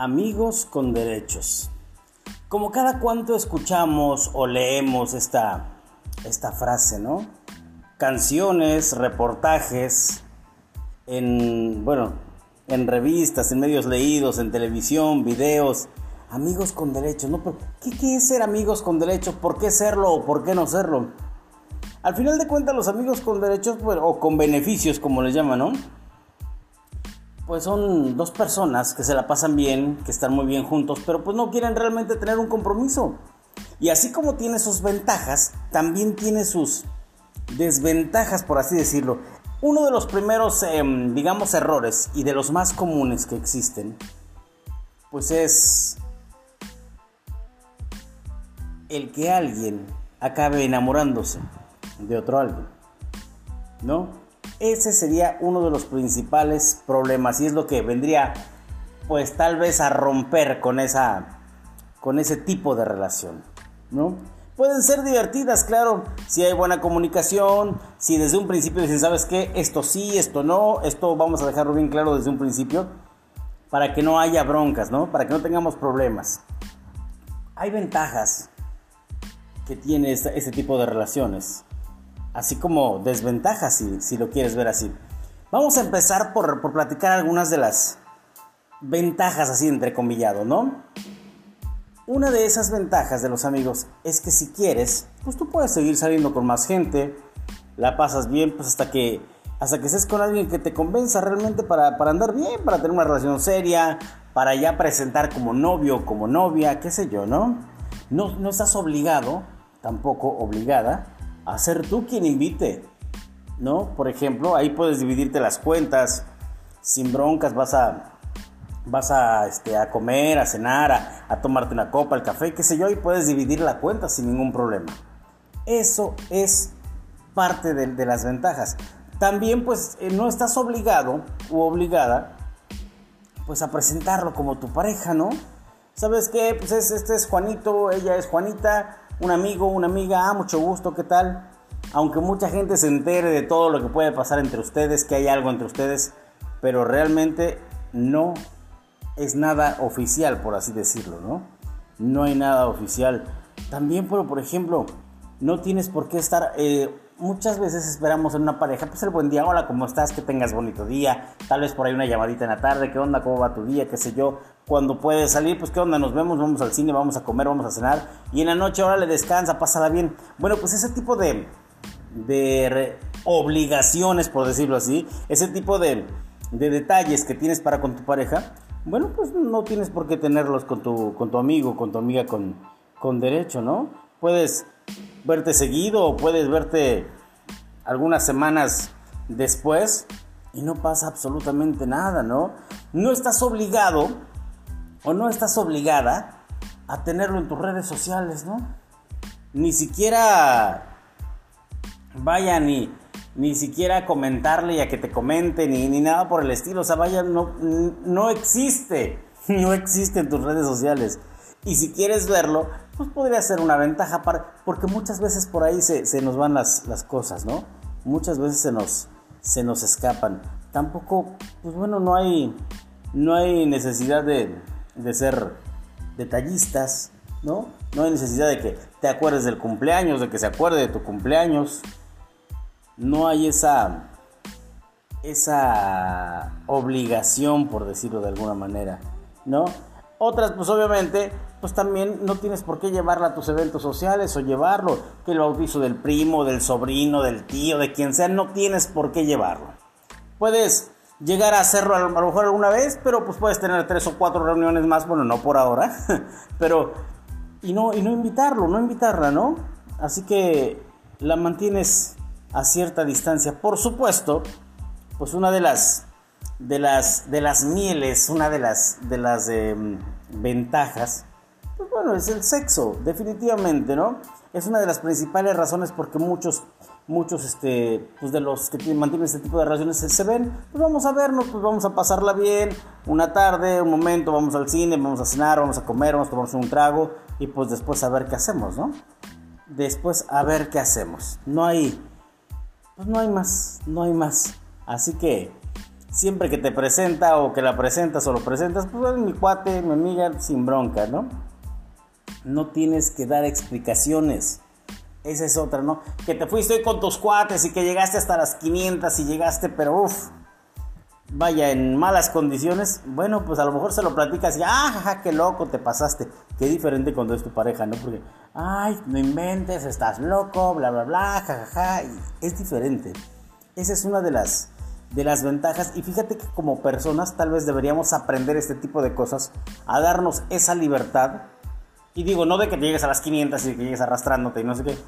Amigos con derechos. Como cada cuanto escuchamos o leemos esta, esta frase, ¿no? Canciones, reportajes, en, bueno, en revistas, en medios leídos, en televisión, videos. Amigos con derechos, ¿no? ¿Qué, ¿Qué es ser amigos con derechos? ¿Por qué serlo o por qué no serlo? Al final de cuentas, los amigos con derechos, pues, o con beneficios, como les llaman, ¿no? Pues son dos personas que se la pasan bien, que están muy bien juntos, pero pues no quieren realmente tener un compromiso. Y así como tiene sus ventajas, también tiene sus desventajas, por así decirlo. Uno de los primeros, em, digamos, errores y de los más comunes que existen, pues es el que alguien acabe enamorándose de otro alguien, ¿no? Ese sería uno de los principales problemas y es lo que vendría pues tal vez a romper con esa con ese tipo de relación, ¿no? Pueden ser divertidas, claro, si hay buena comunicación, si desde un principio dicen, ¿sabes qué? Esto sí, esto no, esto vamos a dejarlo bien claro desde un principio, para que no haya broncas, ¿no? Para que no tengamos problemas. Hay ventajas que tiene este tipo de relaciones así como desventajas si, si lo quieres ver así. Vamos a empezar por, por platicar algunas de las ventajas así entrecomillado, ¿no? Una de esas ventajas de los amigos es que si quieres, pues tú puedes seguir saliendo con más gente, la pasas bien, pues hasta que, hasta que estés con alguien que te convenza realmente para, para andar bien, para tener una relación seria, para ya presentar como novio, como novia, qué sé yo, ¿no? No, no estás obligado, tampoco obligada, a ser tú quien invite, ¿no? Por ejemplo, ahí puedes dividirte las cuentas, sin broncas, vas a, vas a, este, a comer, a cenar, a, tomarte una copa, el café, qué sé yo, y puedes dividir la cuenta sin ningún problema. Eso es parte de, las ventajas. También pues eh, no estás obligado u obligada pues a presentarlo como tu pareja, ¿no? ¿Sabes qué? Pues este es Juanito, ella es Juanita, un amigo, una amiga, ah, mucho gusto, ¿qué tal? Aunque mucha gente se entere de todo lo que puede pasar entre ustedes, que hay algo entre ustedes, pero realmente no es nada oficial, por así decirlo, ¿no? No hay nada oficial. También, pero por ejemplo, no tienes por qué estar... Eh, muchas veces esperamos en una pareja, pues el buen día, hola, ¿cómo estás? Que tengas bonito día, tal vez por ahí una llamadita en la tarde, ¿qué onda? ¿Cómo va tu día? ¿Qué sé yo? Cuando puedes salir, pues qué onda, nos vemos, vamos al cine, vamos a comer, vamos a cenar, y en la noche ahora le descansa, pásala bien. Bueno, pues ese tipo de, de obligaciones, por decirlo así, ese tipo de, de detalles que tienes para con tu pareja, bueno, pues no tienes por qué tenerlos con tu, con tu amigo, con tu amiga con, con derecho, ¿no? Puedes verte seguido o puedes verte algunas semanas después y no pasa absolutamente nada, ¿no? No estás obligado o no estás obligada a tenerlo en tus redes sociales, ¿no? Ni siquiera vaya ni, ni siquiera comentarle y a que te comente ni, ni nada por el estilo, o sea, vaya, no, no existe, no existe en tus redes sociales. Y si quieres verlo, pues podría ser una ventaja, para, porque muchas veces por ahí se, nos van las, cosas, ¿no? Muchas veces se nos, se nos escapan. Tampoco, pues bueno, no hay, no hay necesidad de, de ser detallistas, ¿no? No hay necesidad de que te acuerdes del cumpleaños, de que se acuerde de tu cumpleaños. No hay esa, esa obligación, por decirlo de alguna manera, ¿no? Otras, pues obviamente, pues también no tienes por qué llevarla a tus eventos sociales o llevarlo, que el bautizo del primo, del sobrino, del tío, de quien sea, no tienes por qué llevarlo. Puedes llegar a hacerlo a lo mejor alguna vez, pero pues puedes tener tres o cuatro reuniones más, bueno, no por ahora, pero y no y no invitarlo, no invitarla, ¿no? Así que la mantienes a cierta distancia. Por supuesto, pues una de las de las, de las mieles, una de las, de las em, ventajas, pues bueno, es el sexo, definitivamente, ¿no? Es una de las principales razones porque muchos, muchos, este, pues de los que mantienen este tipo de relaciones se, ven, pues vamos a vernos, pues vamos a pasarla bien, una tarde, un momento, vamos al cine, vamos a cenar, vamos a comer, vamos a tomarnos un trago y pues después a ver qué hacemos, ¿no? Después a ver qué hacemos. No hay, pues no hay más, no hay más. Así que siempre que te presenta o que la presentas o lo presentas, pues es mi cuate, mi amiga, sin bronca, ¿no? No tienes que dar explicaciones. Esa es otra, ¿no? Que te fuiste con tus cuates y que llegaste hasta las 500 y llegaste, pero uff, vaya, en malas condiciones. Bueno, pues a lo mejor se lo platicas y, ah, jaja, qué loco te pasaste. Qué diferente cuando es tu pareja, ¿no? Porque, ay, no inventes, estás loco, bla, bla, bla, jajaja. es diferente. Esa es una de las de las ventajas y fíjate que como personas tal vez deberíamos aprender este tipo de cosas, a darnos esa libertad. Y digo, no de que llegues a las 500 y que llegues arrastrándote y no sé qué,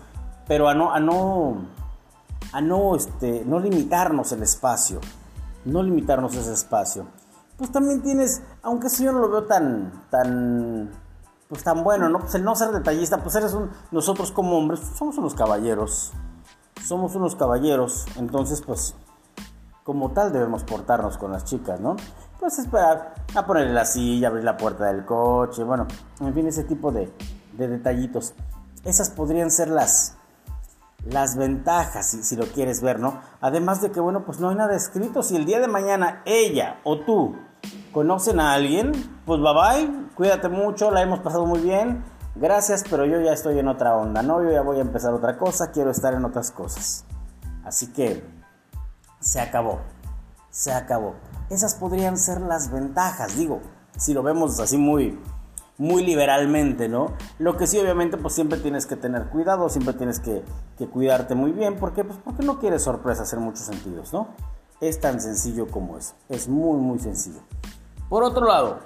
pero a no a no a no este no limitarnos el espacio, no limitarnos ese espacio. Pues también tienes, aunque si yo no lo veo tan tan pues tan bueno, ¿no? Pues el no ser detallista, pues eres un nosotros como hombres somos unos caballeros. Somos unos caballeros, entonces pues como tal debemos portarnos con las chicas, ¿no? Pues esperar a ponerle la silla, abrir la puerta del coche, bueno, en fin, ese tipo de, detallitos. Esas podrían ser las, las ventajas, si, si, lo quieres ver, ¿no? Además de que, bueno, pues no hay nada escrito. Si el día de mañana ella o tú conocen a alguien, pues bye bye, cuídate mucho, la hemos pasado muy bien, gracias, pero yo ya estoy en otra onda, ¿no? Yo ya voy a empezar otra cosa, quiero estar en otras cosas. Así que se acabó, se acabó. Esas podrían ser las ventajas, digo, si lo vemos así muy, muy liberalmente, ¿no? Lo que sí, obviamente, pues siempre tienes que tener cuidado, siempre tienes que, cuidarte muy bien, porque pues porque no quieres sorpresas en muchos sentidos, ¿no? Es tan sencillo como eso, es muy, muy sencillo. Por otro lado,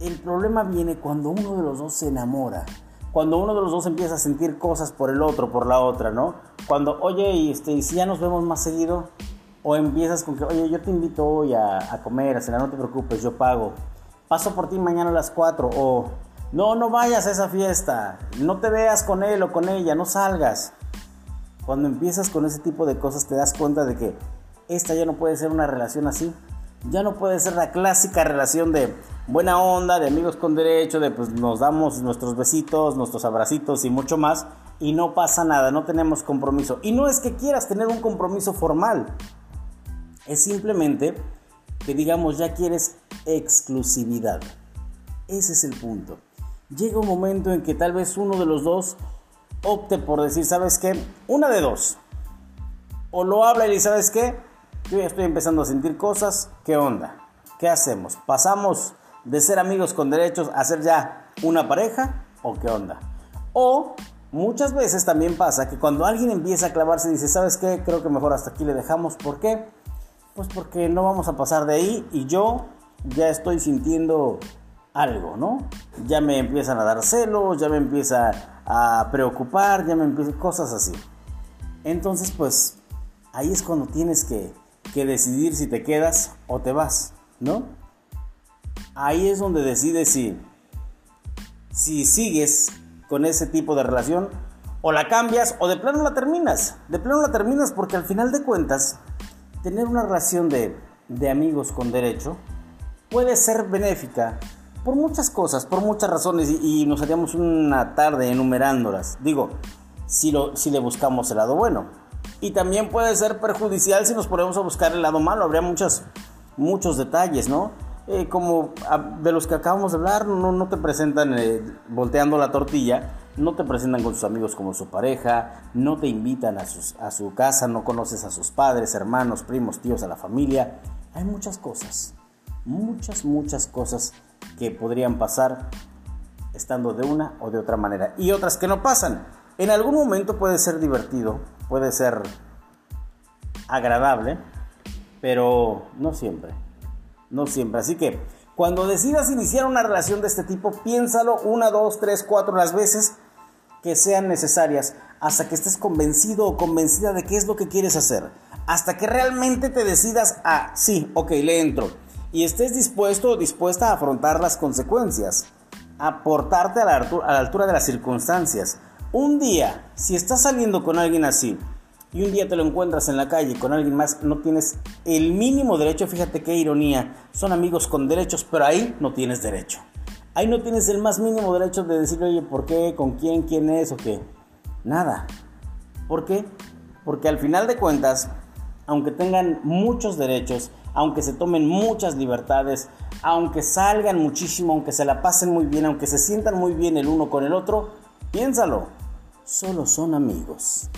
el problema viene cuando uno de los dos se enamora cuando uno de los dos empieza a sentir cosas por el otro, por la otra, ¿no? Cuando, oye, y, este, si ya nos vemos más seguido, o empiezas con que, oye, yo te invito hoy a, comer, a cenar, no te preocupes, yo pago. Paso por ti mañana a las 4, o no, no vayas a esa fiesta, no te veas con él o con ella, no salgas. Cuando empiezas con ese tipo de cosas te das cuenta de que esta ya no puede ser una relación así. Ya no puede ser la clásica relación de buena onda, de amigos con derecho, de pues nos damos nuestros besitos, nuestros abracitos y mucho más y no pasa nada, no tenemos compromiso. Y no es que quieras tener un compromiso formal, es simplemente que digamos ya quieres exclusividad. Ese es el punto. Llega un momento en que tal vez uno de los dos opte por decir, ¿sabes qué? Una de dos. O lo habla y dice, ¿sabes qué? Yo ya estoy empezando a sentir cosas, ¿qué onda? ¿Qué hacemos? ¿Pasamos de ser amigos con derechos a ser ya una pareja o qué onda? O muchas veces también pasa que cuando alguien empieza a clavarse dice, ¿sabes qué? Creo que mejor hasta aquí le dejamos. ¿Por qué? Pues porque no vamos a pasar de ahí y yo ya estoy sintiendo algo, ¿no? Ya me empiezan a dar celos, ya me empieza a preocupar, ya me empiezan cosas así. Entonces, pues ahí es cuando tienes que, que decidir si te quedas o te vas, ¿no? ahí es donde decides si, si sigues con ese tipo de relación o la cambias o de plano la terminas. De plano la terminas porque al final de cuentas, tener una relación de, amigos con derecho puede ser benéfica por muchas cosas, por muchas razones y, nos haríamos una tarde enumerándolas. Digo, si, lo, si le buscamos el lado bueno. Y también puede ser perjudicial si nos ponemos a buscar el lado malo. Habría muchos, muchos detalles, ¿no? Eh, como de los que acabamos de hablar, no, no te presentan eh, volteando la tortilla, no te presentan con sus amigos como su pareja, no te invitan a, a su casa, no conoces a sus padres, hermanos, primos, tíos, a la familia. Hay muchas cosas, muchas, muchas cosas que podrían pasar estando de una o de otra manera. Y otras que no pasan. En algún momento puede ser divertido, puede ser agradable, pero no siempre no siempre. Así que cuando decidas iniciar una relación de este tipo, piénsalo una, dos, tres, cuatro las veces que sean necesarias hasta que estés convencido o convencida de qué es lo que quieres hacer. Hasta que realmente te decidas a, sí, ok, le entro. Y estés dispuesto o dispuesta a afrontar las consecuencias. A portarte a la, a la altura de las circunstancias. Un día, si estás saliendo con alguien así, y un día te lo encuentras en la calle con alguien más, no tienes el mínimo derecho, fíjate qué ironía, son amigos con derechos, pero ahí no tienes derecho. Ahí no tienes el más mínimo derecho de decirle, oye, ¿por qué? ¿Con quién? ¿Quién es? ¿O qué? Nada. ¿Por qué? Porque al final de cuentas, aunque tengan muchos derechos, aunque se tomen muchas libertades, aunque salgan muchísimo, aunque se la pasen muy bien, aunque se sientan muy bien el uno con el otro, piénsalo, solo son amigos.